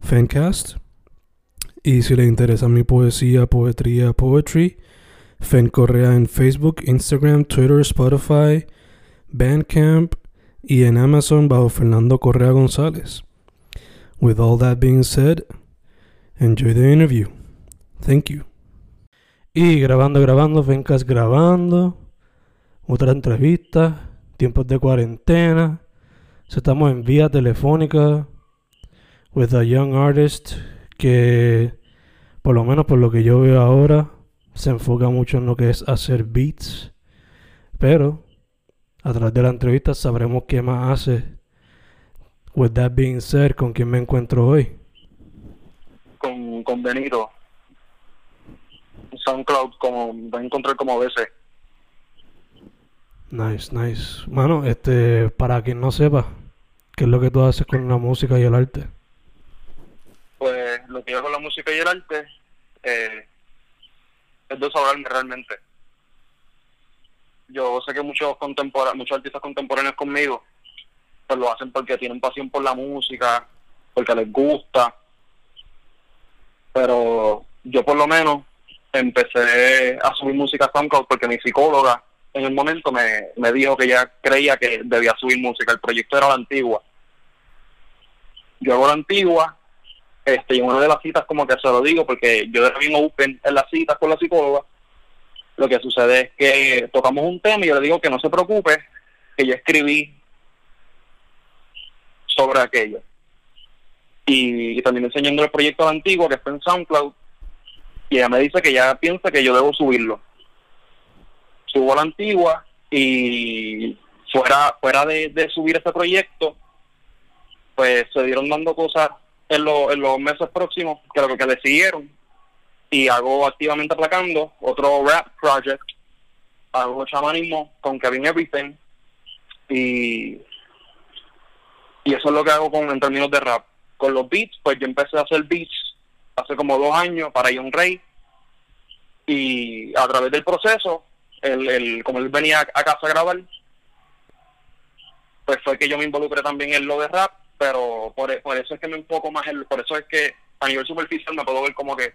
Fancast. Y si le interesa mi poesía, poetría, poetry, Fen Correa en Facebook, Instagram, Twitter, Spotify, Bandcamp y en Amazon bajo Fernando Correa González. With all that being said, enjoy the interview. Thank you. Y grabando, grabando, Fencast grabando. Otra entrevista. Tiempos de cuarentena. Estamos en vía telefónica with a young artist que, por lo menos por lo que yo veo ahora, se enfoca mucho en lo que es hacer beats. Pero a través de la entrevista sabremos qué más hace. With that being said, ¿con quién me encuentro hoy? Con, con Benito. SoundCloud como va a encontrar como veces. Nice, nice. Mano, este, para quien no sepa, ¿qué es lo que tú haces con la música y el arte? Pues lo que yo con la música y el arte eh, es desahogarme realmente. Yo sé que muchos contempora muchos artistas contemporáneos conmigo pues lo hacen porque tienen pasión por la música, porque les gusta. Pero yo por lo menos empecé a subir música a SoundCloud porque mi psicóloga en el momento me, me dijo que ella creía que debía subir música. El proyecto era la antigua. Yo hago la antigua, este, y en una de las citas como que se lo digo porque yo era bien open en las citas con la psicóloga. Lo que sucede es que tocamos un tema y yo le digo que no se preocupe, que yo escribí sobre aquello. Y, también enseñando el proyecto la antigua que está en SoundCloud y ella me dice que ya piensa que yo debo subirlo. Subo a la antigua y fuera fuera de, subir ese proyecto, pues se dieron dando cosas en, en los meses próximos que lo que decidieron y hago activamente aplacando otro rap project. Hago chamanismo con Kevin Everything. Y y eso es lo que hago con en términos de rap. Con los beats pues yo empecé a hacer beats hace como dos años para John Ray y a través del proceso, el, el, como él venía a casa a grabar, pues fue que yo me involucré también en lo de rap, pero por, por eso es que me enfoco más en, por eso es que a nivel superficial me puedo ver como que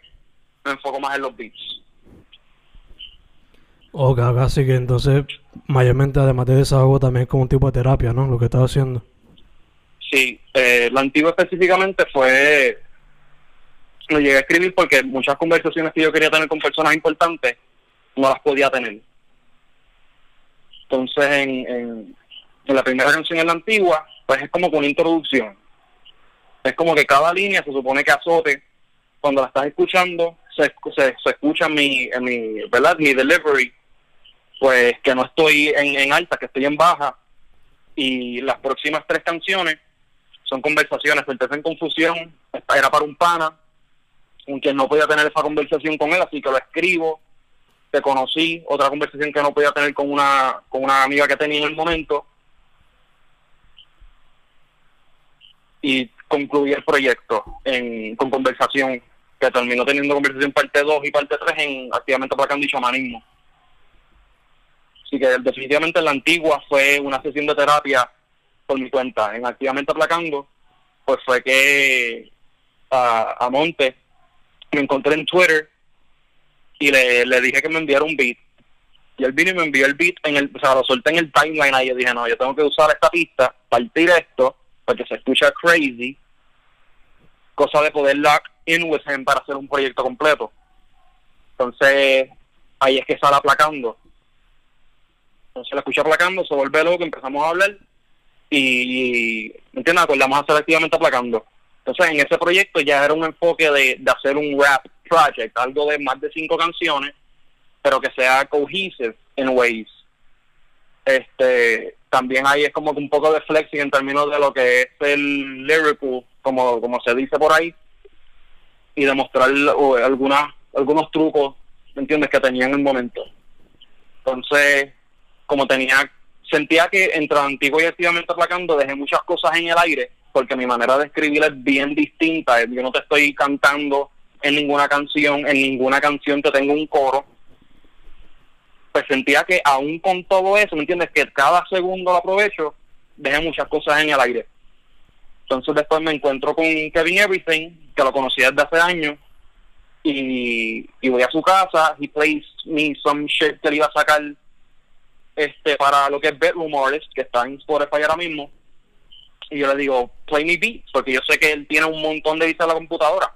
me enfoco más en los beats. Ok, así que entonces, mayormente además de desahogo también es como un tipo de terapia, ¿no? Lo que estás haciendo. Sí, eh, lo antiguo específicamente fue lo llegué a escribir porque muchas conversaciones que yo quería tener con personas importantes no las podía tener. Entonces, en, en, la primera canción en la antigua, pues es como con una introducción. Es como que cada línea se supone que azote. Cuando la estás escuchando, se, se, escucha mi, mi, ¿verdad? mi delivery, pues que no estoy en, en alta, que estoy en baja. Y las próximas tres canciones son conversaciones, entonces en confusión, era para un pana, con quien no podía tener esa conversación con él, así que lo escribo, te conocí, otra conversación que no podía tener con una, con una amiga que tenía en el momento, y concluí el proyecto en, con conversación, que terminó teniendo conversación parte 2 y parte 3 en activamente aplacando y chamanismo. Así que definitivamente la antigua fue una sesión de terapia por mi cuenta. En activamente aplacando, pues fue que a, a Monte me encontré en Twitter y le, le dije que me enviara un beat. Y él vino y me envió el beat, en el, o sea, lo solté en el timeline ahí. Yo dije, no, yo tengo que usar esta pista, partir esto, porque se escucha crazy. cosa de poder lock in with him para hacer un proyecto completo. Entonces, ahí es que sale aplacando. Entonces la escuché aplacando, se vuelve loco, empezamos a hablar y, ¿me entiendes? Acordamos hacer activamente aplacando. Entonces, en ese proyecto ya era un enfoque de, de hacer un rap project, algo de más de cinco canciones, pero que sea cohesive in ways. Este, también ahí es como un poco de flexing en términos de lo que es el lyrical, como, como se dice por ahí, y demostrar algunas, algunos trucos, ¿me entiendes?, que tenía en el momento. Entonces, como tenía, sentía que entre antiguo y activamente aplacando dejé muchas cosas en el aire, porque mi manera de escribir es bien distinta. Yo no te estoy cantando en ninguna canción, en ninguna canción te tengo un coro. Pues sentía que aún con todo eso, ¿me entiendes? Que cada segundo lo aprovecho, dejé muchas cosas en el aire. Entonces después me encuentro con Kevin Everything, que lo conocía desde hace años, y, y voy a su casa, he plays me some shit que le iba a sacar este para lo que es Bedroom Artist, que está en Spotify ahora mismo, y yo le digo, play me beats, porque yo sé que él tiene un montón de beats en la computadora.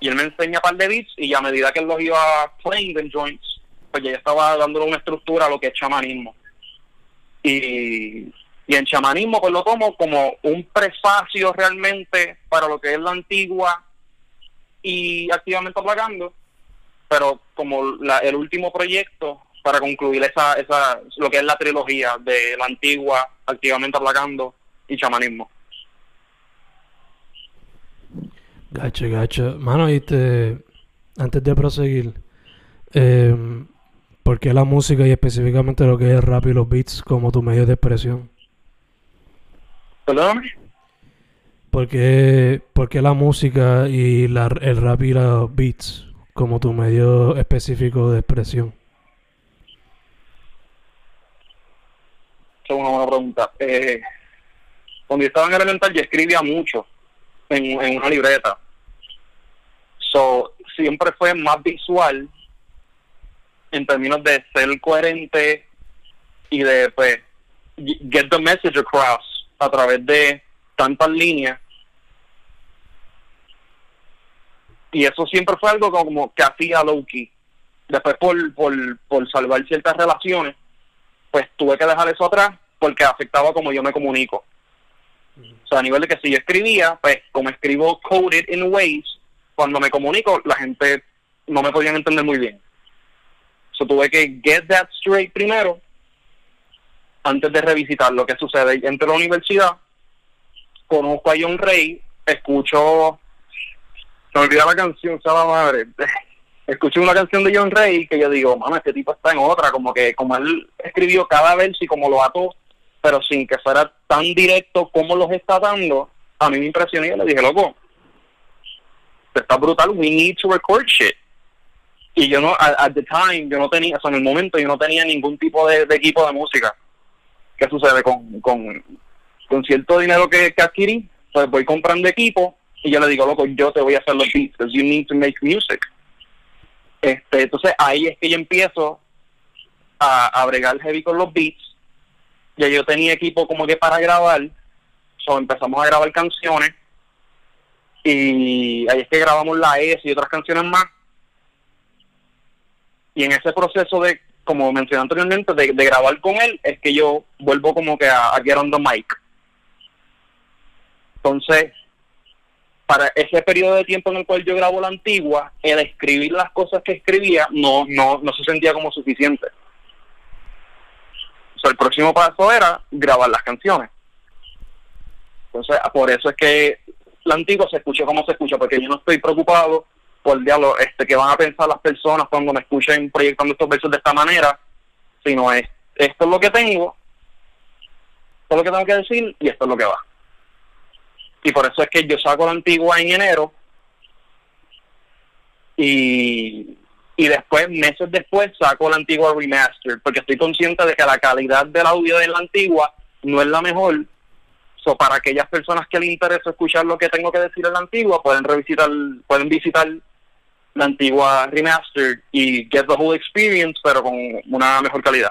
Y él me enseña un par de beats, y a medida que él los iba playing en joints, pues ya estaba dándole una estructura a lo que es chamanismo. Y, y en chamanismo pues lo tomo como un prefacio realmente para lo que es la antigua y activamente aplacando, pero como la, el último proyecto para concluir esa, esa, lo que es la trilogía de la antigua, activamente aplacando y chamanismo. Gacho, gacho. Mano, y te, antes de proseguir, eh, ¿por qué la música y específicamente lo que es el rap y los beats como tu medio de expresión? ¿Perdóname? ¿Por qué, por qué la música y la, el rap y los beats como tu medio específico de expresión? Esa es una buena pregunta. Eh, cuando yo estaba en elemental yo escribía mucho en, en una libreta. So, siempre fue más visual en términos de ser coherente y de pues get the message across a través de tantas líneas. Y eso siempre fue algo como que hacía Loki. Después por, por, por salvar ciertas relaciones pues tuve que dejar eso atrás porque afectaba como yo me comunico. O sea a nivel de que si yo escribía pues como escribo coded in ways cuando me comunico la gente no me podían entender muy bien so tuve que get that straight primero antes de revisitar lo que sucede entre la universidad conozco a John Rey escucho se me olvida la canción, la madre. Escuché una canción de John Rey que yo digo, mano, este tipo está en otra, como que como él escribió cada verso y como lo ató, pero sin que fuera tan directo como los está dando, a mí me impresionó y le dije, loco, está brutal, we need to record shit. Y yo no, at, the time, yo no tenía, o sea, en el momento yo no tenía ningún tipo de, equipo de música. ¿Qué sucede? Con, con, con cierto dinero que, que adquirí, pues voy comprando equipo y yo le digo, loco, yo te voy a hacer los beats, because you need to make music. Este, entonces ahí es que yo empiezo a, a bregar heavy con los beats. Ya yo tenía equipo como que para grabar, so empezamos a grabar canciones y ahí es que grabamos la S y otras canciones más. Y en ese proceso de, como mencioné anteriormente, de, grabar con él, es que yo vuelvo como que a, a get on the mic. Entonces, para ese periodo de tiempo en el cual yo grabo la antigua, el escribir las cosas que escribía no, no, no se sentía como suficiente. O sea, el próximo paso era grabar las canciones. Entonces, por eso es que la antigua se escucha como se escucha, porque yo no estoy preocupado por diablo este, que van a pensar las personas cuando me escuchen proyectando estos versos de esta manera, sino es, esto es lo que tengo, esto es lo que tengo que decir y esto es lo que va. Y por eso es que yo saco la antigua en enero y, y después, meses después, saco la antigua remaster, porque estoy consciente de que la calidad del audio de la antigua no es la mejor. So, para aquellas personas que les interesa escuchar lo que tengo que decir en la antigua, pueden revisitar, pueden visitar la antigua remaster y get the whole experience, pero con una mejor calidad.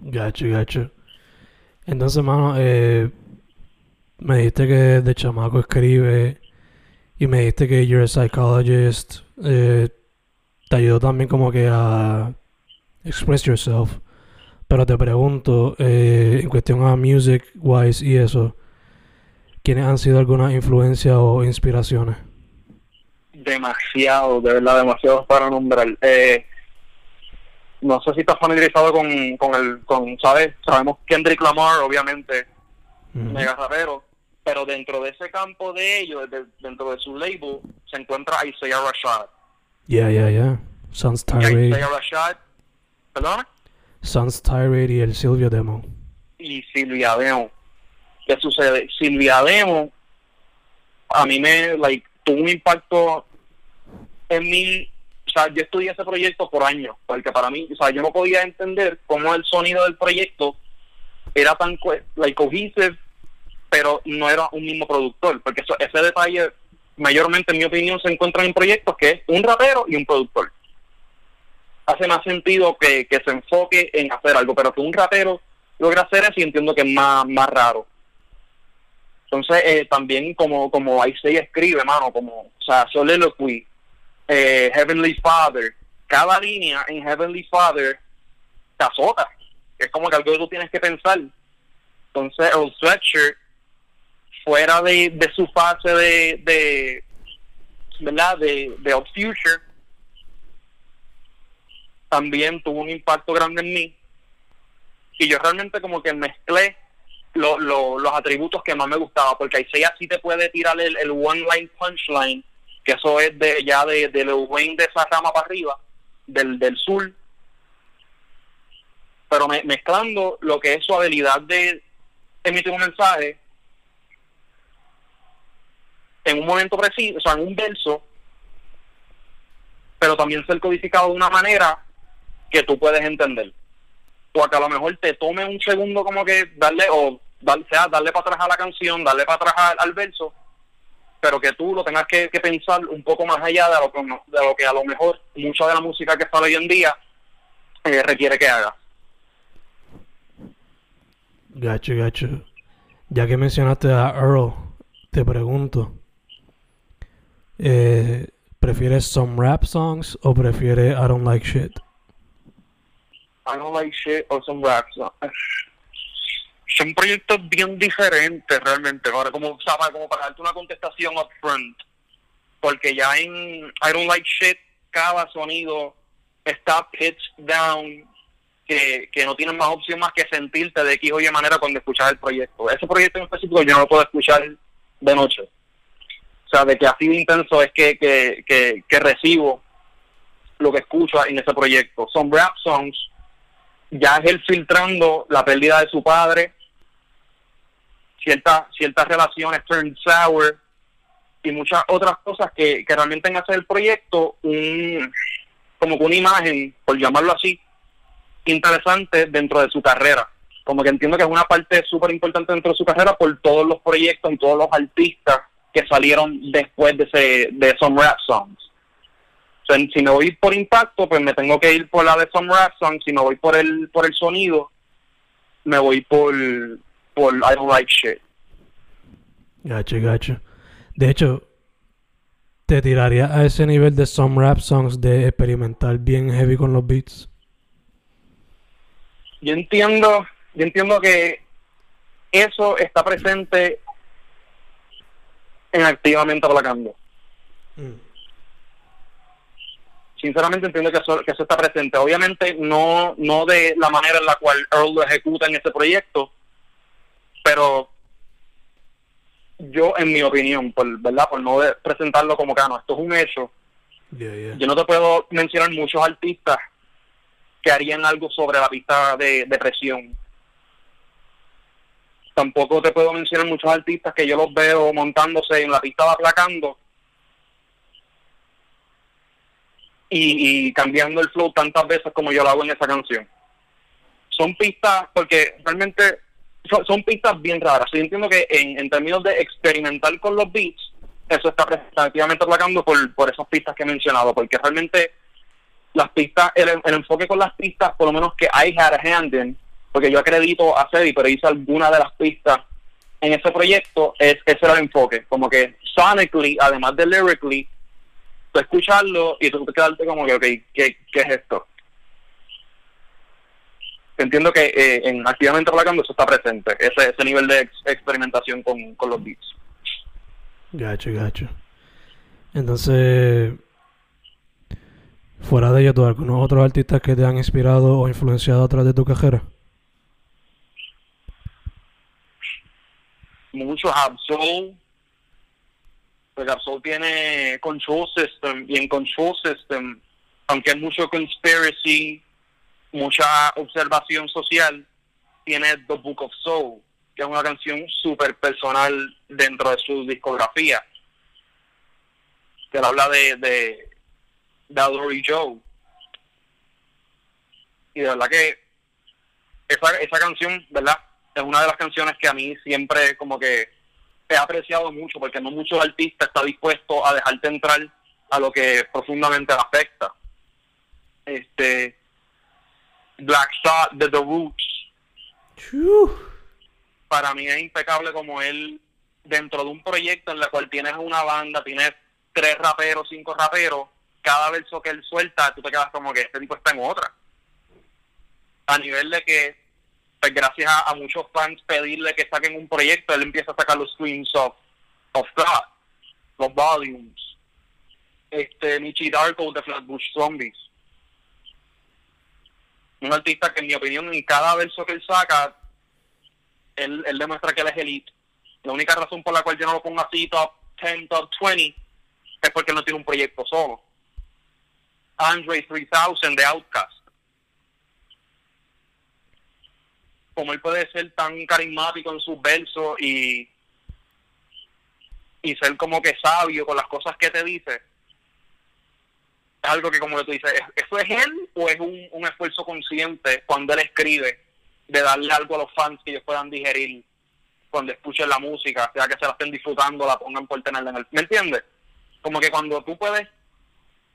Gacho, gacho. Entonces, mano, eh, me dijiste que de chamaco escribe y me dijiste que you're a psychologist. Eh, te ayudó también como que a express yourself. Pero te pregunto, eh, en cuestión a music wise y eso, ¿quiénes han sido algunas influencias o inspiraciones? Demasiado, de verdad, demasiado para nombrar. Eh, no sé si estás familiarizado con, con el, con, ¿sabes? Sabemos Kendrick Lamar, obviamente, mega rapero, pero dentro de ese campo de ellos, dentro de su label, se encuentra Isaiah Rashad. Yeah, yeah, yeah. Sons Tirade. Isaiah Rashad, ¿perdón? Sons Tirade y el Silvia Demo. Y Silvia Demo. ¿Qué sucede? Silvia Demo, a mí me, like, tuvo un impacto en mí o sea, yo estudié ese proyecto por años, porque para mí, o sea, yo no podía entender cómo el sonido del proyecto era tan like, cohesive, pero no era un mismo productor, porque eso, ese detalle, mayormente en mi opinión, se encuentra en proyectos que es un rapero y un productor. Hace más sentido que, que se enfoque en hacer algo, pero que un rapero logre hacer eso y entiendo que es más, más raro. Entonces, eh, también como, como Isaiah escribe, mano, como, o sea, soliloquy, eh, Heavenly Father, cada línea en Heavenly Father te azota. Es como que algo que tú tienes que pensar. Entonces, el Sweatshirt, fuera de, su fase de, de Future, también tuvo un impacto grande en mí. Y yo realmente como que mezclé los atributos que más me gustaba, porque Isaiah sí te puede tirar el, el one-line punchline que eso es de ya de, de Wayne de esa rama para arriba, del, del sur, pero mezclando lo que es su habilidad de emitir un mensaje en un momento preciso, o sea, en un verso, pero también ser codificado de una manera que tú puedes entender. O a que a lo mejor te tome un segundo como que darle, o sea, darle para atrás a la canción, darle para atrás al verso, pero que tú lo tengas que, pensar un poco más allá de lo, que, de lo que a lo mejor mucha de la música que está hoy en día eh, requiere que haga. Gacho, gacho. Ya que mencionaste a Earl, te pregunto, eh, ¿prefieres some rap songs o prefieres I don't like shit? I don't like shit or some rap songs son proyectos bien diferentes realmente, ahora como, como para darte una contestación upfront, porque ya en I Don't Like Shit cada sonido está pitched down, que, que no tienes más opción más que sentirte de X o Y manera cuando escuchas el proyecto. Ese proyecto en específico yo no lo puedo escuchar de noche. O sea, de que así de intenso es que, que, que recibo lo que escucho en ese proyecto. Son rap songs, ya es él filtrando la pérdida de su padre, ciertas ciertas relaciones turn sour y muchas otras cosas que, que realmente hacer el proyecto un como una imagen, por llamarlo así, interesante dentro de su carrera. Como que entiendo que es una parte súper importante dentro de su carrera por todos los proyectos y todos los artistas que salieron después de ese de Some Rap Songs. si me voy por impacto, pues me tengo que ir por la de Some Rap Songs. Si me voy por el por el sonido, me voy por por I don't like shit. Gacho, gacho. De hecho, te tiraría a ese nivel de some rap songs de experimental bien heavy con los beats. Yo entiendo, yo entiendo que eso está presente en activamente aplacando. Mm. Sinceramente entiendo que eso, que eso está presente. Obviamente no, no de la manera en la cual Earl lo ejecuta en este proyecto, pero yo, en mi opinión, por, ¿verdad? por no presentarlo como que ah, esto es un hecho, yo no te puedo mencionar muchos artistas que harían algo sobre la pista de, presión. Tampoco te puedo mencionar muchos artistas que yo los veo montándose en la pista aplacando y, y cambiando el flow tantas veces como yo lo hago en esa canción. Son pistas, porque realmente son, pistas bien raras. Yo entiendo que en, términos de experimentar con los beats, eso está activamente atacando por, por esas pistas que he mencionado, porque realmente las pistas, el, enfoque con las pistas, por lo menos que I had a hand in, porque yo acredito a Cedi, pero hice alguna de las pistas en ese proyecto, es, ese era el enfoque. Como que sonically, además de lyrically, tú escucharlo y tú quedarte como que, ok, ¿qué, qué es esto? Entiendo que eh, en Activamente Relajando eso está presente, ese, ese nivel de experimentación con, con los beats. Gacho, gacho. Entonces, fuera de ello, ¿tú algunos otros artistas que te han inspirado o influenciado a través de tu carrera? Muchos Absol. Pues Absol tiene Control System y en Control System, aunque hay mucho conspiracy, mucha observación social, tiene The Book of Soul, que es una canción súper personal dentro de su discografía que habla de, de, de Joe. Y de verdad que esa, esa canción, ¿verdad? Es una de las canciones que a mí siempre como que he apreciado mucho, porque no muchos artistas están dispuestos a dejarte entrar a lo que profundamente afecta. Este Black Shot de The Roots. Para mí es impecable como él, dentro de un proyecto en el cual tienes una banda, tienes tres raperos, cinco raperos, cada verso que él suelta, tú te quedas como que este tipo está en otra. A nivel de que, pues gracias a, muchos fans pedirle que saquen un proyecto, él empieza a sacar los screens of, of God, los volumes. Este, Michi Darko de Flatbush Zombies. Un artista que en mi opinión en cada verso que él saca, él, él demuestra que él es elite. La única razón por la cual yo no lo pongo así top 10, top 20 es porque no tiene un proyecto solo. Andre 3000 de Outcast. Como él puede ser tan carismático en sus versos y, y ser como que sabio con las cosas que te dice, algo que como tú dices, ¿eso es él o es un, un esfuerzo consciente cuando él escribe de darle algo a los fans que ellos puedan digerir cuando escuchen la música, sea que se la estén disfrutando, la pongan por tenerla en. ¿Me entiendes? como que cuando tú puedes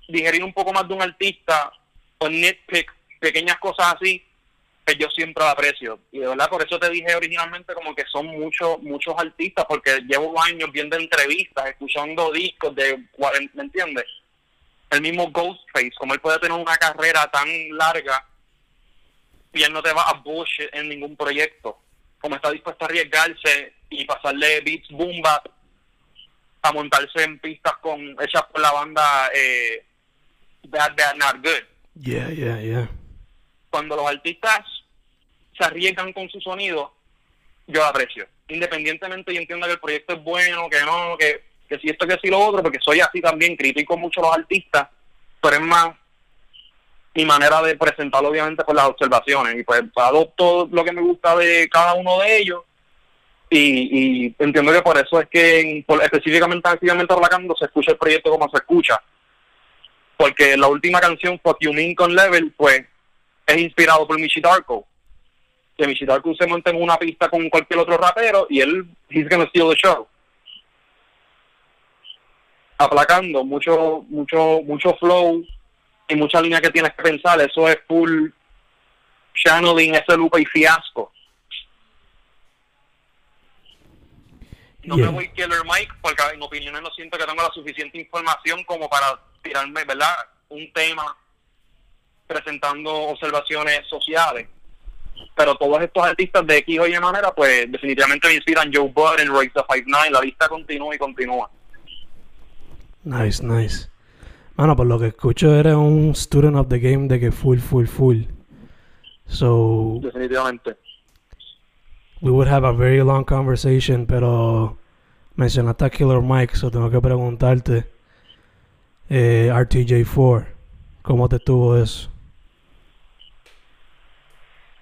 digerir un poco más de un artista o nitpick pequeñas cosas así, pues yo siempre lo aprecio. Y de verdad, por eso te dije originalmente como que son muchos muchos artistas, porque llevo años viendo entrevistas, escuchando discos de, ¿me entiendes? El mismo Ghostface, como él puede tener una carrera tan larga y él no te va a bullshit en ningún proyecto, como está dispuesto a arriesgarse y pasarle beats boom a montarse en pistas con hechas por la banda eh, Bad Bad Not Good. Yeah, yeah, yeah. Cuando los artistas se arriesgan con su sonido, yo lo aprecio. Independientemente yo entiendo que el proyecto es bueno, que no, que, que si esto, que si lo otro, porque soy así también, critico mucho a los artistas, pero es más mi manera de presentarlo obviamente con las observaciones y pues adopto lo que me gusta de cada uno de ellos y, entiendo que por eso es que específicamente activamente hablando se escucha el proyecto como se escucha. Porque la última canción, Fuck You con Level, pues es inspirado por Michi Darko. Que Michi Darko se monta en una pista con cualquier otro rapero y él, he's gonna steal the show. Aplacando mucho, mucho, mucho flow y mucha línea que tienes que pensar. Eso es full channeling ese lupa y fiasco No me voy Killer Mike porque en opiniones no siento que tengo la suficiente información como para tirarme, ¿verdad? Un tema presentando observaciones sociales. Pero todos estos artistas de X o Y manera, pues definitivamente me inspiran Joe Budden, Royce the Five Nine, la lista continúa y continúa. Nice, nice. Bueno, por lo que escucho, eres un student of the game de que full, full, full. So. Definitivamente we would have a very long conversation, pero mencionaste a Killer Mike, so tengo que preguntarte, eh, RTJ4, ¿cómo te estuvo eso?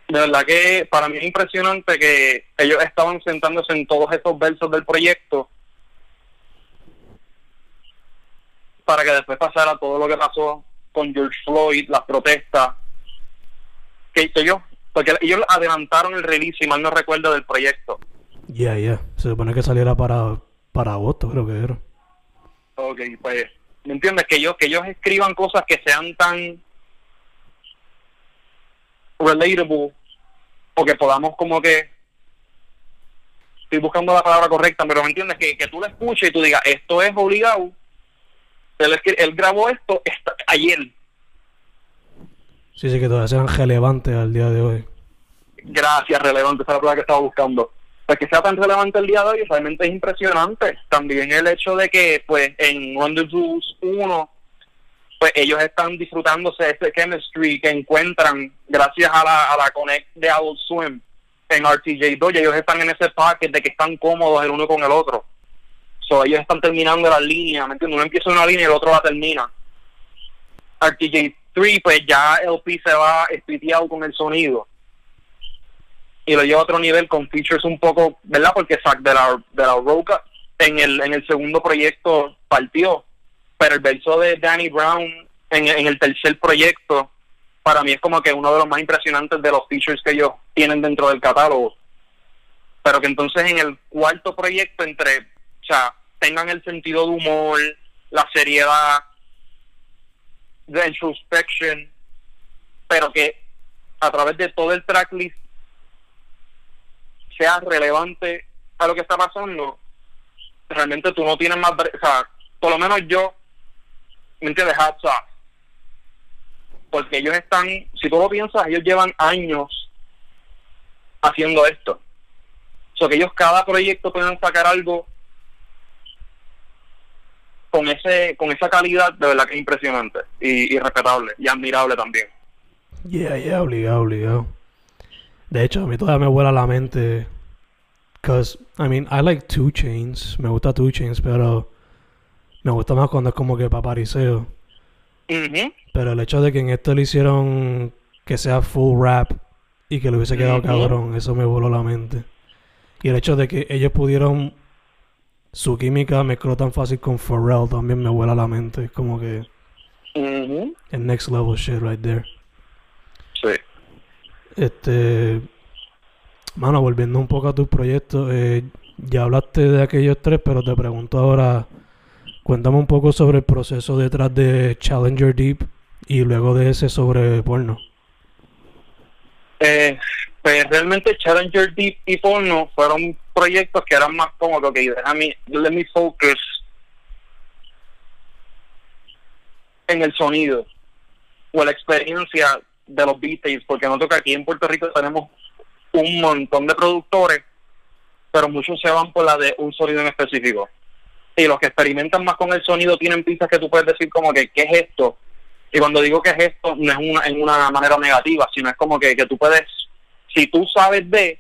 De verdad que para mí es impresionante que ellos estaban sentándose en todos esos versos del proyecto para que después pasara todo lo que pasó con George Floyd, las protestas, que, que ellos porque ellos adelantaron el release, si mal no recuerdo, del proyecto. Ya, ya. Se supone que saliera para, para agosto, creo que era. Ok, pues, ¿me entiendes? Que ellos, que ellos escriban cosas que sean tan relatable o que podamos como que estoy buscando la palabra correcta, pero me entiendes que, que tú la escuches y tú digas, esto es obligado. Él, él grabó esto ayer. Sí, sí, que todavía sean relevantes al día de hoy. Gracias, relevante, esa es la palabra que estaba buscando. Pues que sea tan relevante el día de hoy realmente es impresionante. También el hecho de que, pues, en Juice 1, pues ellos están disfrutándose ese chemistry que encuentran gracias a la, a la Connect de Adult Swim en RTJ2 y ellos están en ese paquete de que están cómodos el uno con el otro. Ellos están terminando la línea, ¿me entiendes? Uno empieza una línea y el otro la termina. RTJ3, pues ya LP se va espiteado con el sonido. Y lo lleva a otro nivel con features un poco, ¿verdad? Porque Zack de la, de la Roca en el, en el segundo proyecto partió. Pero el verso de Danny Brown en, en el tercer proyecto para mí es como que uno de los más impresionantes de los features que ellos tienen dentro del catálogo. Pero que entonces en el cuarto proyecto, entre, o sea, tengan el sentido de humor, la seriedad, de introspection, pero que a través de todo el tracklist sea relevante a lo que está pasando, realmente tú no tienes más, o sea, por lo menos yo, ¿me entiendes? Hats off porque ellos están, si tú lo piensas, ellos llevan años haciendo esto. O sea, que ellos cada proyecto pueden sacar algo con ese con esa calidad de verdad que es impresionante y, respetable y admirable también. Yeah, yeah, obligado, obligado. De hecho, a mí todavía me vuela la mente. Because, I mean, I like Two Chains. Me gusta Two Chains, pero me gusta más cuando es como que papariseo. Pero el hecho de que en esto le hicieron que sea full rap y que le hubiese quedado cabrón, eso me voló la mente. Y el hecho de que ellos pudieron su química mezcló tan fácil con Pharrell también me vuela la mente. Es como que el next level shit right there. Sí. Este, mano, volviendo un poco a tus proyectos, eh, ya hablaste de aquellos tres, pero te pregunto ahora Cuéntame un poco sobre el proceso detrás de Challenger Deep y luego de ese sobre porno. Eh, pues realmente Challenger Deep y porno fueron proyectos que eran más como que déjame, let me focus en el sonido o la experiencia de los beats, porque noto que aquí en Puerto Rico tenemos un montón de productores, pero muchos se van por la de un sonido en específico y los que experimentan más con el sonido tienen pistas que tú puedes decir como que, ¿qué es esto? Y cuando digo que es esto, no es una, en una manera negativa, sino es como que, que tú puedes, si tú sabes de,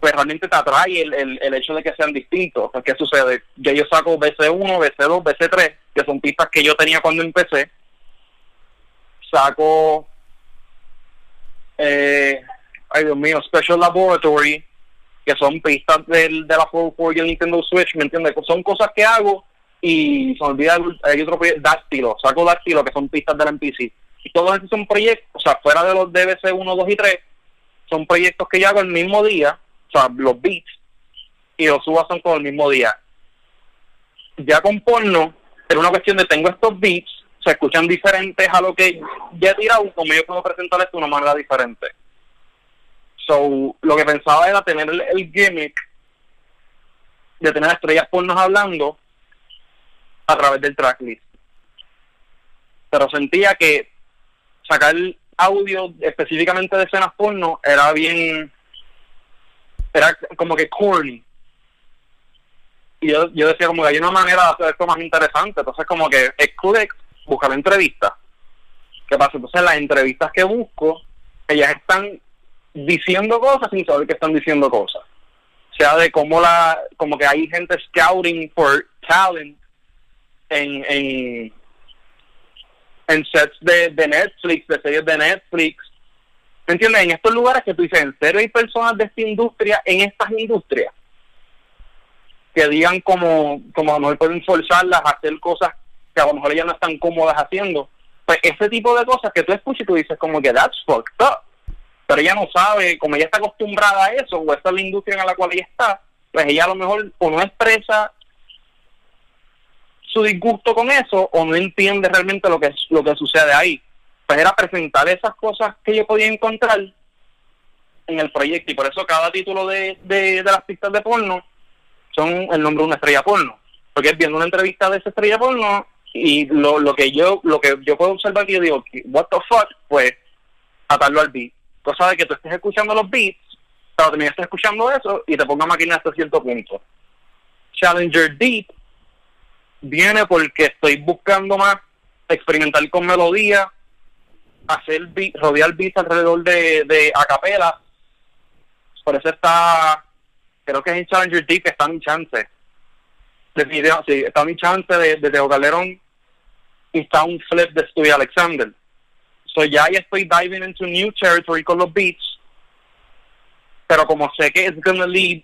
pues realmente te atrae el, el, el hecho de que sean distintos. Pues, ¿Qué sucede? Yo, saco BC1, BC2, BC3, que son pistas que yo tenía cuando empecé. Saco, eh, ay Dios mío, Special Laboratory, que son pistas del, de la 4 y el Nintendo Switch, ¿me entiendes? Son cosas que hago y se me olvida, hay otro proyecto, Dáctilo, saco Dáctilo, que son pistas del MPC. Y todos esos son proyectos, o sea, fuera de los DBC 1, 2 y 3, son proyectos que yo hago el mismo día, o sea, los beats, y los subo son todo el mismo día. Ya con porno, es una cuestión de tengo estos beats, se escuchan diferentes a lo que ya he tirado, como yo puedo presentar esto de una manera diferente. So, lo que pensaba era tener el, gimmick de tener estrellas pornos hablando a través del tracklist. Pero sentía que sacar audio específicamente de escenas porno era bien era como que corny y yo, yo decía como que hay una manera de hacer esto más interesante entonces como que click buscar entrevistas ¿qué pasa? entonces las entrevistas que busco ellas están diciendo cosas sin saber que están diciendo cosas. O sea, de cómo la, como que hay gente scouting for talent en, en, en sets de, de Netflix, de series de Netflix. ¿Me entiendes? En estos lugares que tú dices, en serio hay personas de esta industria, en estas industrias, que digan como, como a lo pueden forzarlas a hacer cosas que a lo mejor ellas no están cómodas haciendo. Pues ese tipo de cosas que tú escuchas y tú dices como que that's fucked up pero ella no sabe, como ella está acostumbrada a eso, o esa es la industria en la cual ella está, pues ella a lo mejor o no expresa su disgusto con eso o no entiende realmente lo que lo que sucede ahí. Pues era presentar esas cosas que yo podía encontrar en el proyecto y por eso cada título de, de, las pistas de porno son el nombre de una estrella porno. Porque es viendo una entrevista de esa estrella porno y lo, lo que yo lo que yo puedo observar que yo digo, what the fuck, pues atarlo al beat. Cosa de que tú estés escuchando los beats, pero también estés escuchando eso y te ponga máquina hasta cierto punto. Challenger Deep viene porque estoy buscando más experimentar con melodía, hacer rodear beats alrededor de, de acapela. Por eso está, creo que es en Challenger Deep, está mi chance. video sí, está mi chance de, de Teo y está un flip de Studio Alexander. So ya ya estoy diving into new territory con los beats, pero como sé que es gonna lead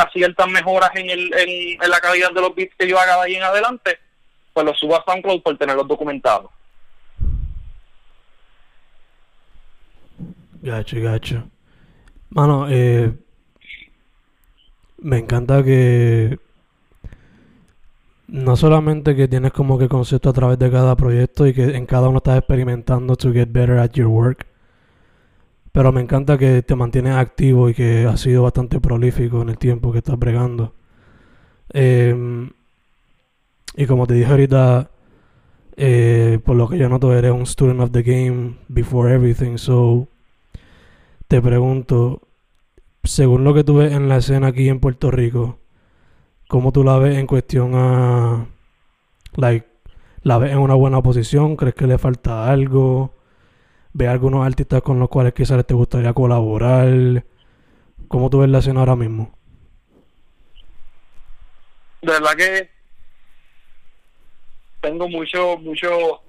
a ciertas mejoras en, el, en, la calidad de los beats que yo haga de ahí en adelante, pues los subo a SoundCloud por tenerlos documentados. Gacho, gacho. Mano, eh, me encanta que no solamente que tienes como que concepto a través de cada proyecto y que en cada uno estás experimentando to get better at your work, pero me encanta que te mantienes activo y que has sido bastante prolífico en el tiempo que estás bregando. Em, y como te dije ahorita, eh, por lo que yo noto, eres un student of the game before everything. So, te pregunto, según lo que tú ves en la escena aquí en Puerto Rico, ¿cómo tú la ves en cuestión a. Like, ¿la ves en una buena posición? ¿Crees que le falta algo? Ve algunos artistas con los cuales quizás te gustaría colaborar. ¿Cómo tú ves la escena ahora mismo? De verdad que tengo mucho, mucho,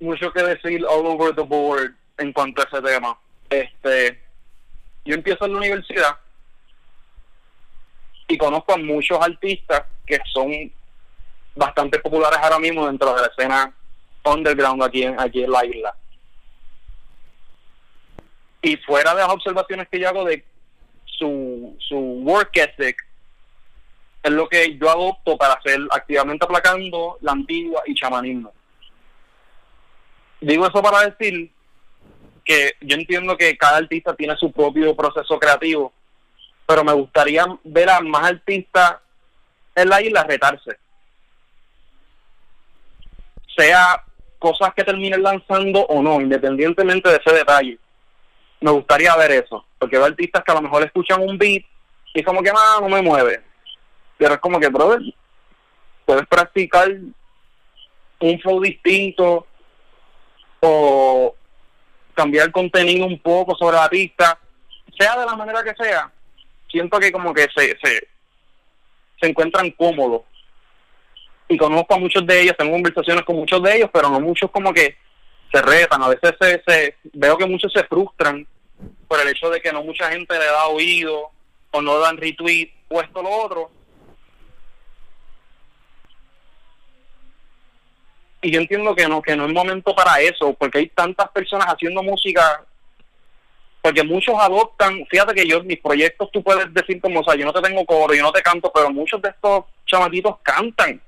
mucho que decir all over the board en cuanto a ese tema. Este, yo empiezo en la universidad y conozco a muchos artistas que son bastante populares ahora mismo dentro de la escena underground aquí en, aquí en la isla. Y fuera de las observaciones que yo hago de su, su work ethic, es lo que yo adopto para hacer activamente aplacando la antigua y chamanismo. Digo eso para decir que yo entiendo que cada artista tiene su propio proceso creativo, pero me gustaría ver a más artistas en la isla retarse. Sea cosas que terminen lanzando o no, independientemente de ese detalle me gustaría ver eso, porque hay artistas que a lo mejor escuchan un beat y como que nada, no me mueve. Pero es como que, brother, puedes practicar un flow distinto o cambiar el contenido un poco sobre la pista, sea de la manera que sea, siento que como que se, se, se encuentran cómodos. Y conozco a muchos de ellos, tengo conversaciones con muchos de ellos, pero no muchos como que se retan, a veces se, se, veo que muchos se frustran por el hecho de que no mucha gente le da oído o no dan retweet o esto lo otro. Y yo entiendo que no, que no es momento para eso, porque hay tantas personas haciendo música, porque muchos adoptan, fíjate que yo, mis proyectos tú puedes decir como, o sea, yo no te tengo coro, yo no te canto, pero muchos de estos chamatitos cantan.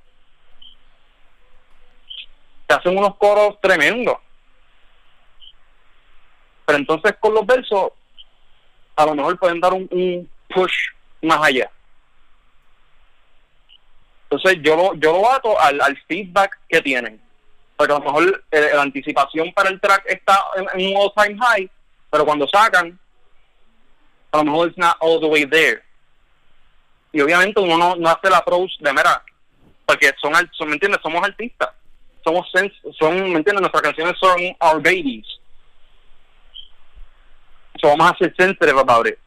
Te hacen unos coros tremendos. Pero entonces con los versos, a lo mejor pueden dar un, push más allá. Entonces yo lo, yo lo ato al, feedback que tienen. Porque a lo mejor eh, la anticipación para el track está en, un all time high, pero cuando sacan, a lo mejor it's not all the way there. Y obviamente uno no, no hace el approach de mera, porque son, son ¿me entiendes? Somos artistas. Somos, son, ¿me entiendes? Nuestras canciones son our babies vamos a ser sensitive.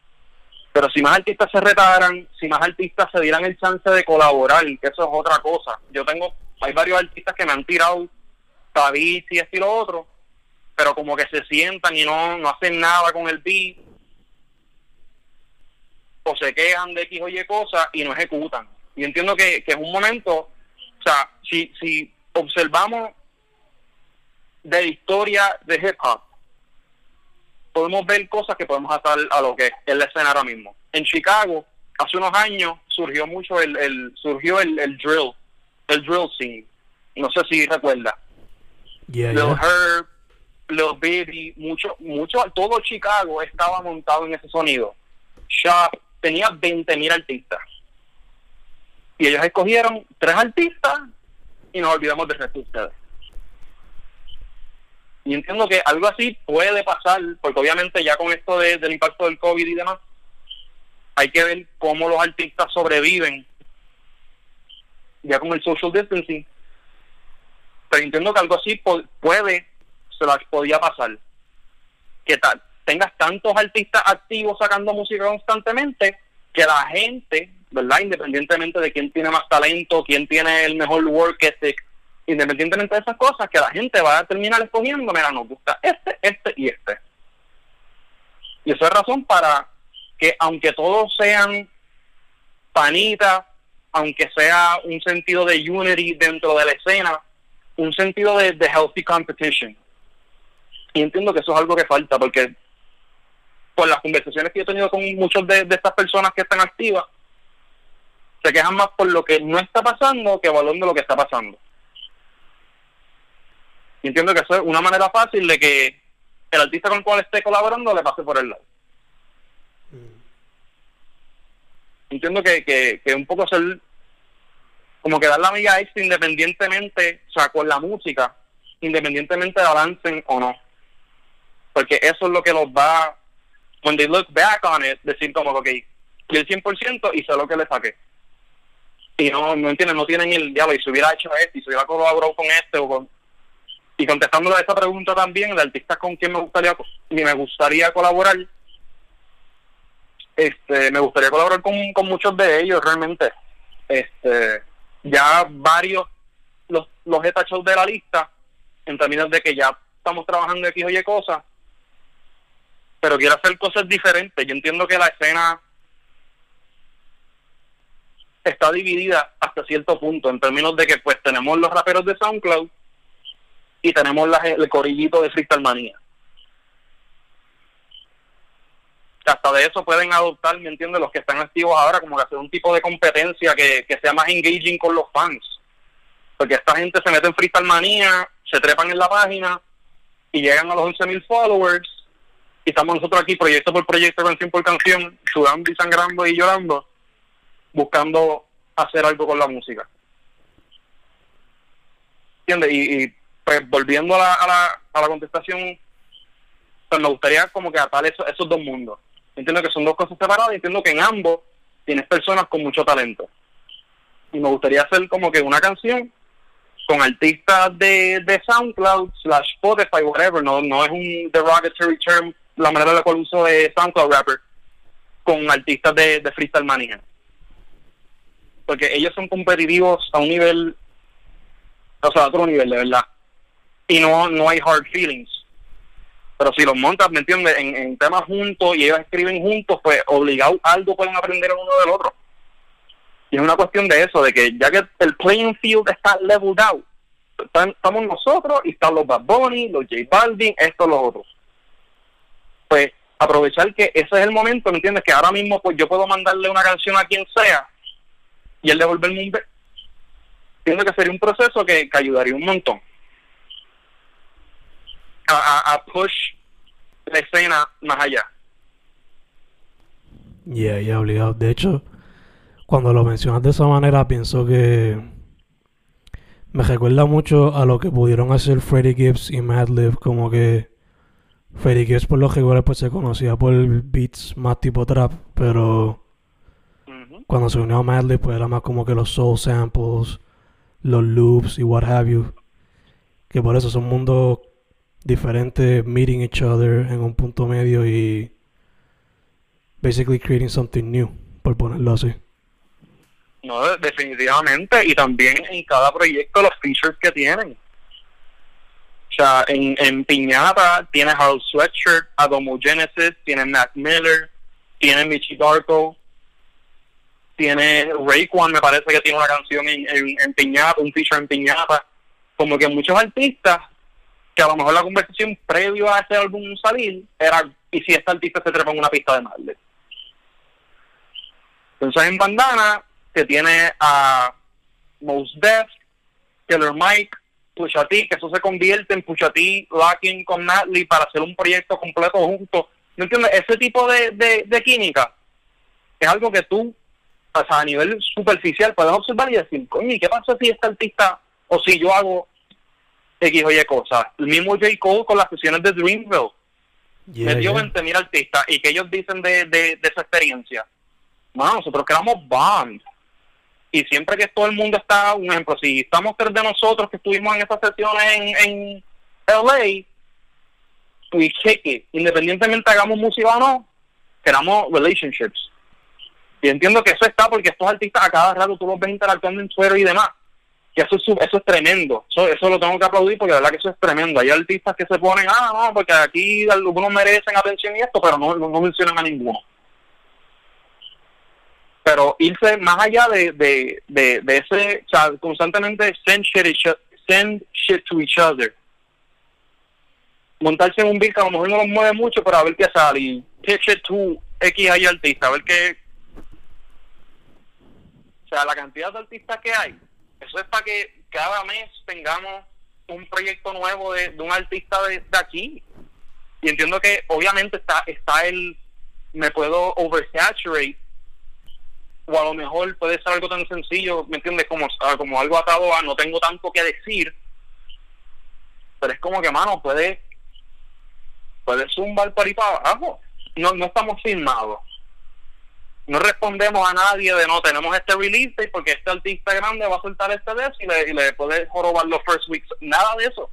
Pero si más artistas se retaran, si más artistas se dieran el chance de colaborar, que eso es otra cosa. Yo tengo, hay varios artistas que me han tirado David y esto y lo otro, pero como que se sientan y no, no hacen nada con el beat, o se quejan de X o Y cosas y no ejecutan. Y entiendo que, que es un momento, o sea, si, si observamos de la historia de hip hop, podemos ver cosas que podemos hacer a lo que es la escena ahora mismo. En Chicago, hace unos años, surgió mucho el, el surgió el, el drill, el drill scene. No sé si recuerda. Yeah, Lil Herb, los Baby, mucho, mucho, todo Chicago estaba montado en ese sonido. Shop tenía 20.000 artistas. Y ellos escogieron tres artistas y nos olvidamos del resto de ustedes. Y entiendo que algo así puede pasar, porque obviamente ya con esto de, del impacto del COVID y demás, hay que ver cómo los artistas sobreviven ya con el social distancing. Pero entiendo que algo así puede, se las podía pasar. Que tal, tengas tantos artistas activos sacando música constantemente que la gente, ¿verdad? Independientemente de quién tiene más talento, quién tiene el mejor work ethic, independientemente de esas cosas, que la gente va a terminar escogiendo, mira, nos gusta este, este y este. Y eso es razón para que aunque todos sean panitas, aunque sea un sentido de unity dentro de la escena, un sentido de, healthy competition. Y entiendo que eso es algo que falta, porque por las conversaciones que he tenido con muchos de, estas personas que están activas, se quejan más por lo que no está pasando que valorando lo que está pasando. Entiendo que eso es una manera fácil de que el artista con el cual esté colaborando le pase por el lado. entiendo que, que, que un poco ser como que dar la milla extra independientemente, o sea, con la música, independientemente de avancen o no. Porque eso es lo que los va, when they look back on it, decir como, ok, y el 100% y sé lo que le saqué. Y no, no entienden, no tienen el diablo, y si hubiera hecho esto, y si hubiera colaborado con este o con... Y contestando a esa pregunta también, el artista con quien me gustaría, me gustaría colaborar, este me gustaría colaborar con, con muchos de ellos realmente. Este ya varios los, los he tachado de la lista en términos de que ya estamos trabajando X o Y cosas pero quiero hacer cosas diferentes. Yo entiendo que la escena está dividida hasta cierto punto en términos de que pues tenemos los raperos de SoundCloud y tenemos el corillito de Freestyle Manía hasta de eso pueden adoptar, ¿me entiendes? Los que están activos ahora, como que hacer un tipo de competencia que, sea más engaging con los fans. Porque esta gente se mete en freestyle manía, se trepan en la página y llegan a los 11.000 followers. Y estamos nosotros aquí, proyecto por proyecto, canción por canción, sudando y sangrando y llorando, buscando hacer algo con la música. ¿Entiendes? Y, pues volviendo a la, a la, a la contestación, pues me gustaría como que atar esos dos mundos Entiendo que son dos cosas separadas y entiendo que en ambos tienes personas con mucho talento. Y me gustaría hacer como que una canción con artistas de, de SoundCloud slash Spotify, whatever, no, no es un derogatory term la manera en la cual uso de SoundCloud rapper, con artistas de, de Freestyle Mania. Porque ellos son competitivos a un nivel, o sea, a otro nivel, de verdad. Y no, no hay hard feelings pero si los montas, ¿me entiendes? En, temas juntos y ellos escriben juntos, pues obligado algo pueden aprender uno del otro. Y es una cuestión de eso, de que ya que el playing field está leveled out, estamos nosotros y están los Bad Bunny, los J Balvin, estos, los otros. Pues aprovechar que ese es el momento, ¿me entiendes? Que ahora mismo pues yo puedo mandarle una canción a quien sea y él devolverme un... Entiendo que sería un proceso que ayudaría un montón a, push la escena más allá. Yeah, yeah, obligado. De hecho, cuando lo mencionas de esa manera, pienso que me recuerda mucho a lo que pudieron hacer Freddie Gibbs y Madlib, como que Freddie Gibbs por lo regular pues se conocía por beats más tipo trap, pero cuando se unió a Madlib pues era más como que los soul samples, los loops y what have you, que por eso son mundos diferentes meeting each other en un punto medio y basically creating something new, por ponerlo así. No, definitivamente, y también en cada proyecto los features que tienen. O sea, en, en Piñata tiene Harold Sweatshirt, Adomo Genesis, tiene Matt Miller, tiene Michi Darko, tiene Rayquan, me parece que tiene una canción en, en, en Piñata, un feature en Piñata. Como que muchos artistas que a lo mejor la conversación previo a ese álbum salir era, ¿y si este artista se trepa en una pista de Marley? Entonces en Bandana, que tiene a Most Def, Killer Mike, Pusha T, que eso se convierte en Pusha T locking con Natalie para hacer un proyecto completo juntos. ¿Me entiendes? Ese tipo de, química es algo que tú, o a nivel superficial, puedes observar y decir, coño, ¿y qué pasa si este artista o si yo hago X o Y cosas? El mismo J. Cole con las sesiones de Dreamville. Yeah, me dio yeah. 20 mil artistas y que ellos dicen de, de, de esa experiencia. Mano, nosotros creamos band. Y siempre que todo el mundo está, un ejemplo, si estamos tres de nosotros que estuvimos en esas sesiones en, en LA, we it. Independientemente hagamos música o no, creamos relationships. Y entiendo que eso está porque estos artistas a cada rato tú los ves interactuando en Twitter y demás. Que eso eso es tremendo. Eso, eso lo tengo que aplaudir porque de verdad que eso es tremendo. Hay artistas que se ponen, ah, no, porque aquí algunos merecen atención y esto, pero no, no, no mencionan a ninguno. Pero irse más allá de, de, de, ese, o sea, constantemente send shit, send shit to each other. Montarse en un beat a lo mejor no los mueve mucho, pero a ver qué sale. Y pitch it to X hay artista, a ver qué, o sea, la cantidad de artistas que hay, eso es para que cada mes tengamos un proyecto nuevo de, de un artista de, de aquí. Y entiendo que obviamente está está el, me puedo oversaturate, o a lo mejor puede ser algo tan sencillo, ¿me entiendes? Como, ah, como algo atado a no tengo tanto que decir, pero es como que, mano, puede, puede zumbar para ir para abajo. No, no estamos firmados no respondemos a nadie de no tenemos este release date porque este artista grande va a soltar este de y le, le puede jorobar los first weeks nada de eso.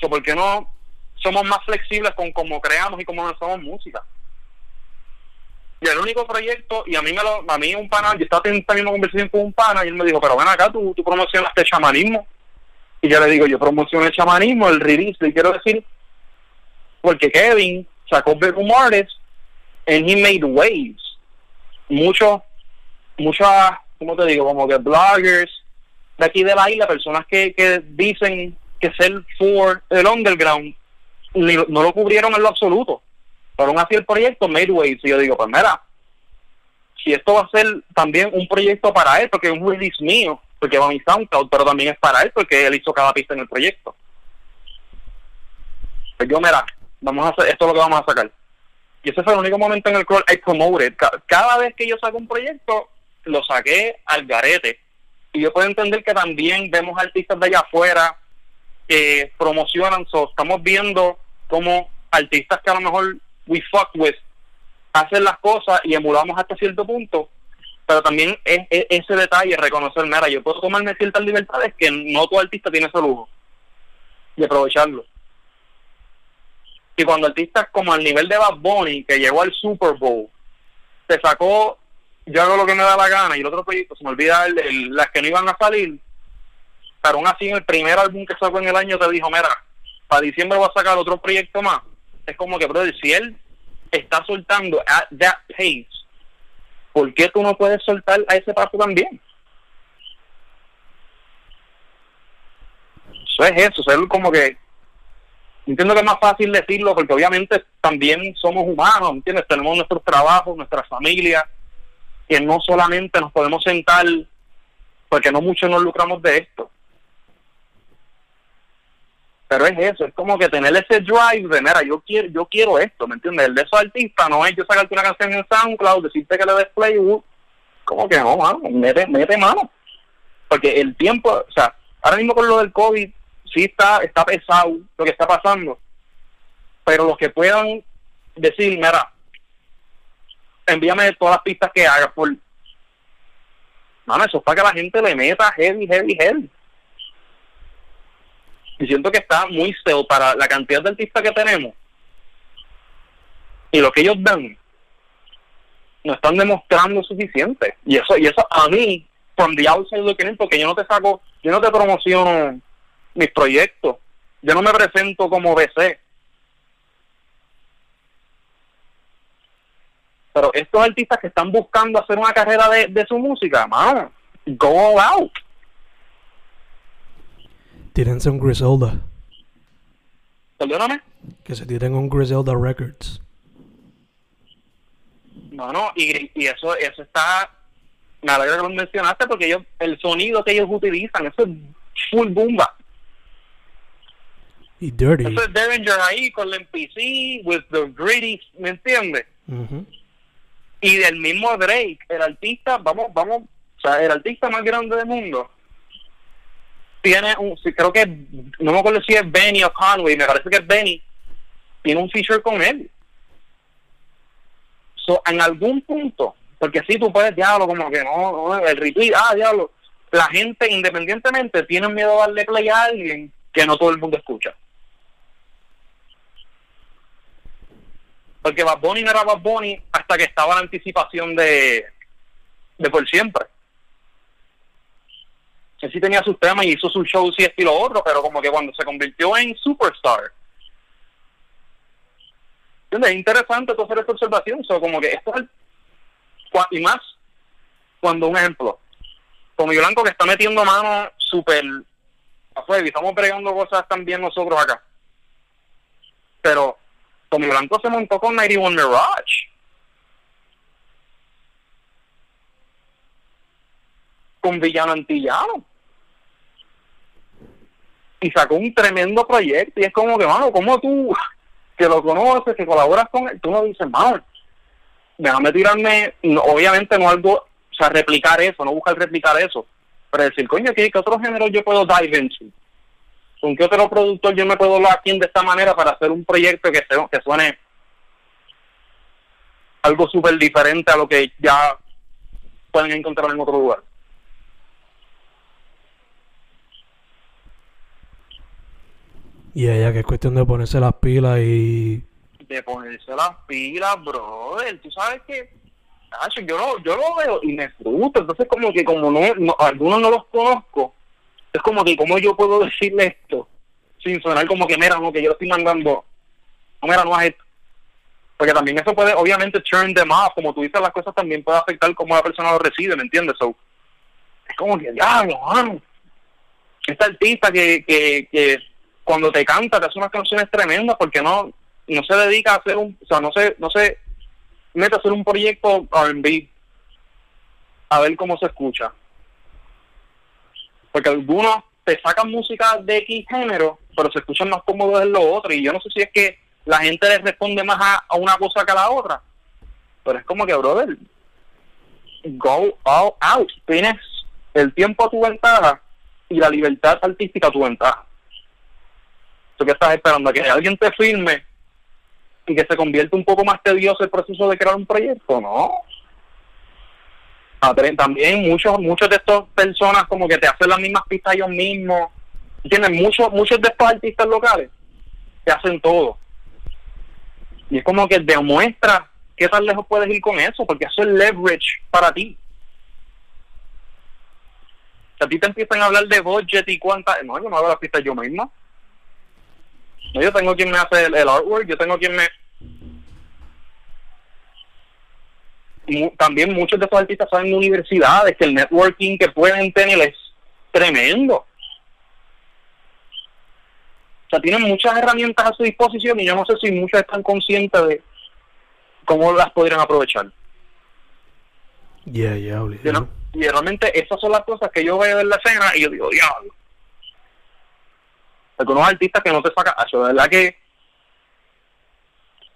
So, ¿por qué no somos más flexibles con cómo creamos y cómo hacemos música? y el único proyecto y a mí me lo a mí un pana yo estaba teniendo esta misma conversación con un pana y él me dijo pero ven acá tú, tú promocionaste chamanismo y yo le digo yo promocioné el chamanismo el release y quiero decir porque Kevin sacó Bedroom Artist and he made waves. Muchos, muchas, ¿cómo te digo? Como que bloggers de aquí de la isla, personas que, que dicen que ser for el underground, no lo cubrieron en lo absoluto. Pero aún así el proyecto made waves. Y yo digo, pues mira, si esto va a ser también un proyecto para él, porque es un release mío, porque va a mi SoundCloud, pero también es para él, porque él hizo cada pista en el proyecto. Pues yo, mira, vamos a hacer, esto es lo que vamos a sacar. Y ese fue el único momento en el cual I promoted. Ca- Cada vez que yo saco un proyecto, lo saqué al garete. Y yo puedo entender que también vemos artistas de allá afuera que promocionan. So, estamos viendo cómo artistas que a lo mejor we fuck with hacen las cosas y emulamos hasta cierto punto. Pero también es, es ese detalle, reconocer, mira, yo puedo tomarme ciertas libertades que no todo artista tiene ese lujo. Y aprovecharlo. Y cuando artistas como al nivel de Bad Bunny, que llegó al Super Bowl, te sacó Yo hago lo que me da la gana y el otro proyecto, se me olvida el, el- las que no iban a salir, pero aún así en el primer álbum que sacó en el año te dijo, mira, para diciembre voy a sacar otro proyecto más. Es como que, brother, si él está soltando at that pace, ¿por qué tú no puedes soltar a ese paso también? Eso es eso, ser como que entiendo que es más fácil decirlo porque obviamente también somos humanos, ¿entiendes? Tenemos nuestros trabajos, nuestras familias, que no solamente nos podemos sentar porque no mucho nos lucramos de esto. Pero es eso, es como que tener ese drive de, mira, yo quiero, yo quiero esto, ¿me entiendes? El de esos artistas no es yo sacarte una canción en SoundCloud, decirte que le des play, uh, como que no, mano, mete, mete mano. Porque el tiempo, o sea, ahora mismo con lo del COVID, sí está, está pesado lo que está pasando. Pero los que puedan decir, mira, envíame todas las pistas que hagas por... Mano, eso es para que la gente le meta heavy, heavy, heavy. Y siento que está muy feo para la cantidad de artistas que tenemos. Y lo que ellos dan, no están demostrando suficiente. Y eso, y eso a mí, from the outside looking in, porque yo no te saco, yo no te promociono mis proyectos. Yo no me presento como BC. Pero estos artistas que están buscando hacer una carrera de, de su música, mano, go all out. Tírense un Griselda. Perdóname. Que se tiren un Griselda Records. No, no, y, y eso, eso está me alegra que lo mencionaste porque ellos, el sonido que ellos utilizan, eso es full bomba. Y dirty. Eso es Derringer ahí con el NPC, with the gritty, ¿me entiendes? Y del mismo Drake, el artista, vamos, vamos, o sea, el artista más grande del mundo, tiene un, sí, creo que, no me acuerdo si es Benny o Conway, me parece que es Benny, tiene un feature con él. So, en algún punto, porque si tú puedes, diablo, como que no, no, el retweet, ah, diablo, la gente independientemente tiene miedo a darle play a alguien que no todo el mundo escucha. Porque Bad Bunny no era Bad Bunny hasta que estaba la anticipación de, de por siempre. Él sí tenía sus temas y hizo sus shows y esto y lo otro, pero como que cuando se convirtió en superstar. ¿Entiendes? Es interesante hacer esta observación. So, como que esto es y más cuando un ejemplo, como Blanco que está metiendo mano súper afuera y estamos bregando cosas también nosotros acá. Pero Tommy Blanco se montó con 91 Mirage. Con Villano Antillano. Y sacó un tremendo proyecto. Y es como que, mano, como tú, que lo conoces, que colaboras con él, tú no dices, mano, déjame tirarme, no, obviamente no algo, o sea, replicar eso, no buscar replicar eso. Pero decir, coño, ¿qué, qué otro género yo puedo dive into? ¿Con qué otro productor yo me puedo hablar aquí de esta manera para hacer un proyecto que, se, que suene algo súper diferente a lo que ya pueden encontrar en otro lugar? Y ella que es cuestión de ponerse las pilas y... De ponerse las pilas, brother. Tú sabes que, yo lo, yo lo veo y me frustra. Entonces, como que como no, no- algunos no los conozco, es como que, ¿cómo yo puedo decirle esto? Sin sonar como que, mira, no, que yo lo estoy mandando. No, mira, no haz esto. Porque también eso puede, obviamente, turn them off. Como tú dices, las cosas también puede afectar cómo la persona lo recibe, ¿me entiendes? So, es como que, diablo, mano. Este artista que, que, que cuando te canta te hace unas canciones tremendas porque no no se dedica a hacer un, o sea, no se, no se mete a hacer un proyecto R&B a ver cómo se escucha. Porque algunos te sacan música de X género, pero se escuchan más cómodos en lo otro. Y yo no sé si es que la gente le responde más a, a una cosa que a la otra. Pero es como que, brother, go all out. Tienes el tiempo a tu ventaja y la libertad artística a tu ventaja. ¿Tú qué estás esperando? ¿A que alguien te firme y que se convierta un poco más tedioso el proceso de crear un proyecto? No. También muchos muchos de estas personas como que te hacen las mismas pistas ellos mismos. ¿Entiendes? Muchos, muchos de estos artistas locales te hacen todo. Y es como que demuestra qué tan lejos puedes ir con eso, porque eso es leverage para ti. Si a ti te empiezan a hablar de budget y cuántas... No, yo no hago las pistas yo misma. Yo tengo quien me hace el, el artwork, yo tengo quien me... Mu- también muchos de estos artistas saben de universidades que el networking que pueden tener es tremendo. O sea, tienen muchas herramientas a su disposición y yo no sé si muchos están conscientes de cómo las podrían aprovechar. Yeah, yeah. You know? Y realmente esas son las cosas que yo veo en la escena y yo digo, diablo. Algunos artistas que no te sacan, ah, de verdad que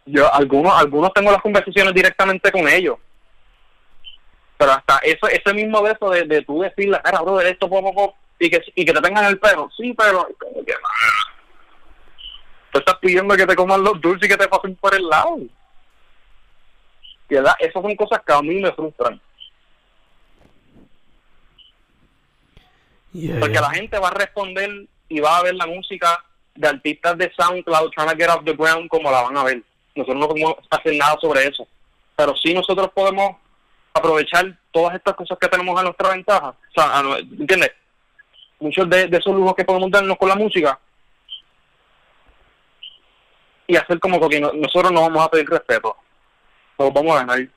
yo algunos algunos tengo las conversaciones directamente con ellos. Pero hasta eso ese mismo de eso de, de tú decirle, cara, brother, esto poco poco y que y que te tengan el pelo. Sí, pero como que ah, tú estás pidiendo que te coman los dulces y que te pasen por el lado. Verdad, esas son cosas que a mí me frustran. Yeah, Porque yeah. la gente va a responder y va a ver la música de artistas de SoundCloud trying to get off the ground como la van a ver. Nosotros no podemos hacer nada sobre eso. Pero sí nosotros podemos aprovechar todas estas cosas que tenemos a nuestra ventaja. O sea, ¿entiendes? Muchos de, esos lujos que podemos darnos con la música y hacer como que no- nosotros no vamos a pedir respeto. Nos vamos a ganar.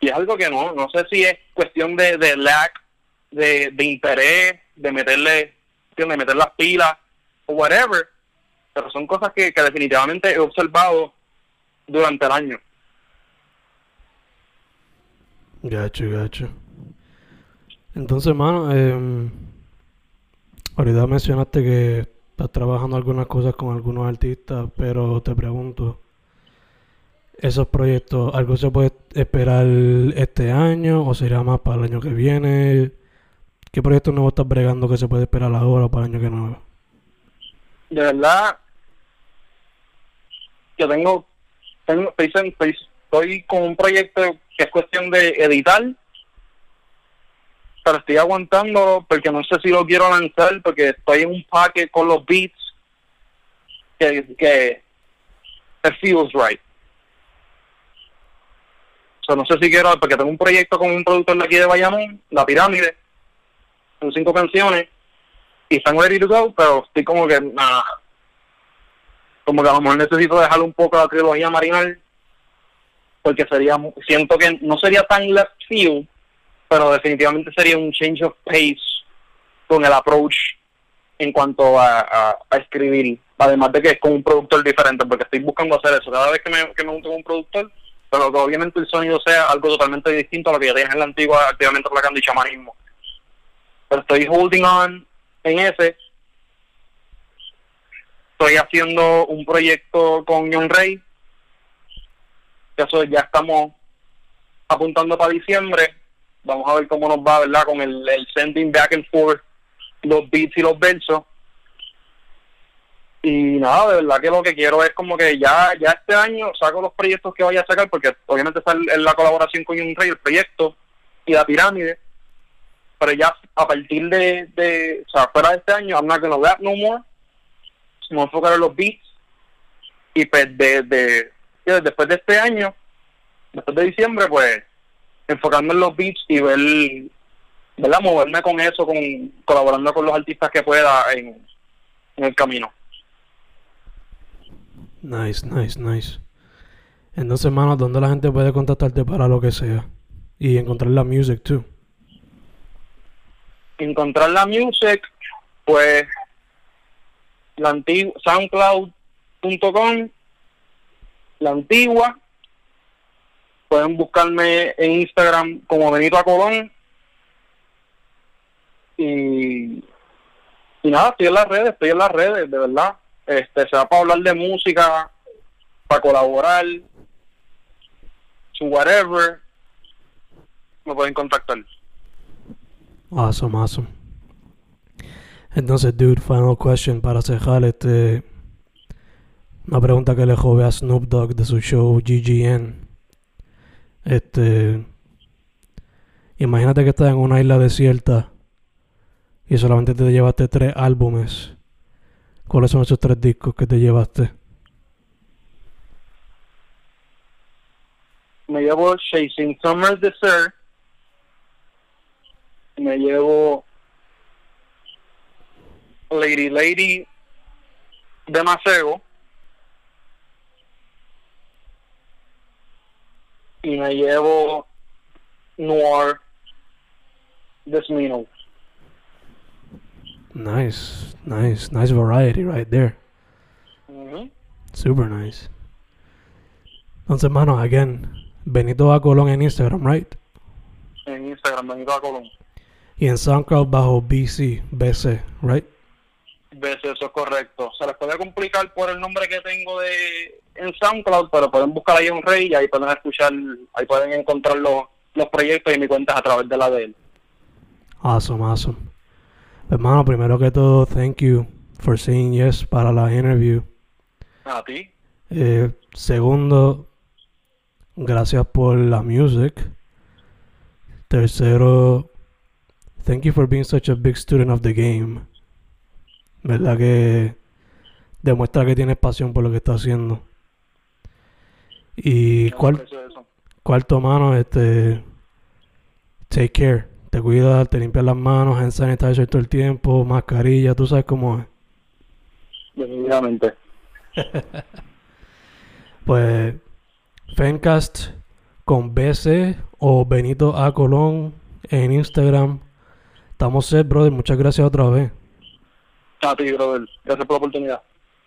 Y es algo que no, no sé si es cuestión de, de lack de, interés, de meterle, de meter las pilas o whatever, pero son cosas que, que definitivamente he observado durante el año. Gacho, gacho. Entonces, mano, eh, ahorita mencionaste que estás trabajando algunas cosas con algunos artistas, pero te pregunto, esos proyectos, ¿algo se puede esperar este año o sería más para el año que viene? ¿Qué proyectos nuevos estás bregando que se puede esperar ahora o para el año que viene? De verdad, yo tengo, tengo estoy, con un proyecto que es cuestión de editar, pero estoy aguantando porque no sé si lo quiero lanzar porque estoy en un paquete con los beats que, que it feels right. O sea, no sé si quiero, porque tengo un proyecto con un productor de aquí de Bayamón, La Pirámide, son cinco canciones, y están ready to go, pero estoy como que, nada, como que a lo mejor necesito dejar un poco la trilogía marinal, porque sería, siento que no sería tan left field, pero definitivamente sería un change of pace con el approach en cuanto a, escribir, además de que es con un productor diferente, porque estoy buscando hacer eso, cada vez que me, junto con un productor, pero que obviamente el sonido sea algo totalmente distinto a lo que ya tienes en la antigua activamente placando y chamanismo. Pero estoy holding on en ese. Estoy haciendo un proyecto con John Rey. Eso ya estamos apuntando para diciembre. Vamos a ver cómo nos va, ¿verdad? Con el, el sending back and forth, los beats y los versos y nada, de verdad que lo que quiero es como que ya ya este año saco los proyectos que vaya a sacar, porque obviamente está en la colaboración con un rey, el proyecto y la pirámide, pero ya a partir de, de o sea, fuera de este año, I'm not gonna rap no more, me voy a enfocar en los beats, y pues de, de, después de este año, después de diciembre, pues enfocarme en los beats y ver, ¿verdad? Moverme con eso, con colaborando con los artistas que pueda en, en el camino. Nice, nice, nice. Entonces, hermano, ¿dónde la gente puede contactarte para lo que sea? Y encontrar la music, too. Encontrar la music, pues, la antigua, soundcloud.com, la antigua. Pueden buscarme en Instagram como Benito Acolón. Y, y nada, estoy en las redes, estoy en las redes, de verdad este se va para hablar de música, para colaborar, su whatever, me pueden contactar. Awesome, awesome. Entonces, dude, final question para cerrar este. Una pregunta que le jove a Snoop Dogg de su show GGN. Este. Imagínate que estás en una isla desierta y solamente te llevaste tres álbumes ¿Cuáles son esos tres discos que te llevaste? Me llevo Chasing Summer Desert. Me llevo Lady Lady de Maceo. Y me llevo Noir de Smino. Nice, nice, nice variety right there. Ujú. Super nice. Entonces, mano, again, Benito A. Colón en Instagram, right? En Instagram, Benito A. Colón. Y en SoundCloud bajo BC, BC, right? Ves, eso es correcto. Se les puede complicar por el nombre que tengo de en SoundCloud, pero pueden buscar ahí un rey y ahí pueden escuchar, ahí pueden encontrar los, los proyectos y mi cuentas a través de la de él. Awesome, awesome. Hermano, primero que todo, thank you for saying yes para la interview. A ti. Eh, segundo, gracias por la music. Tercero, thank you for being such a big student of the game. ¿Verdad que demuestra que tienes pasión por lo que estás haciendo? Y eso. cuarto, mano, este, take care. Te cuidas, te limpias las manos, hand sanitizer todo el tiempo, mascarilla, tú sabes cómo es. Definitivamente. Pues Fencast con BC o Benito A. Colón en Instagram. Estamos set, brother. Muchas gracias otra vez. A ti, brother. Gracias por la oportunidad.